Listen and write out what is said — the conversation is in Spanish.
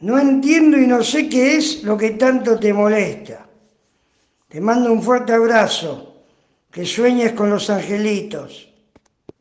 No entiendo y no sé qué es lo que tanto te molesta. Te mando un fuerte abrazo, que sueñes con los angelitos.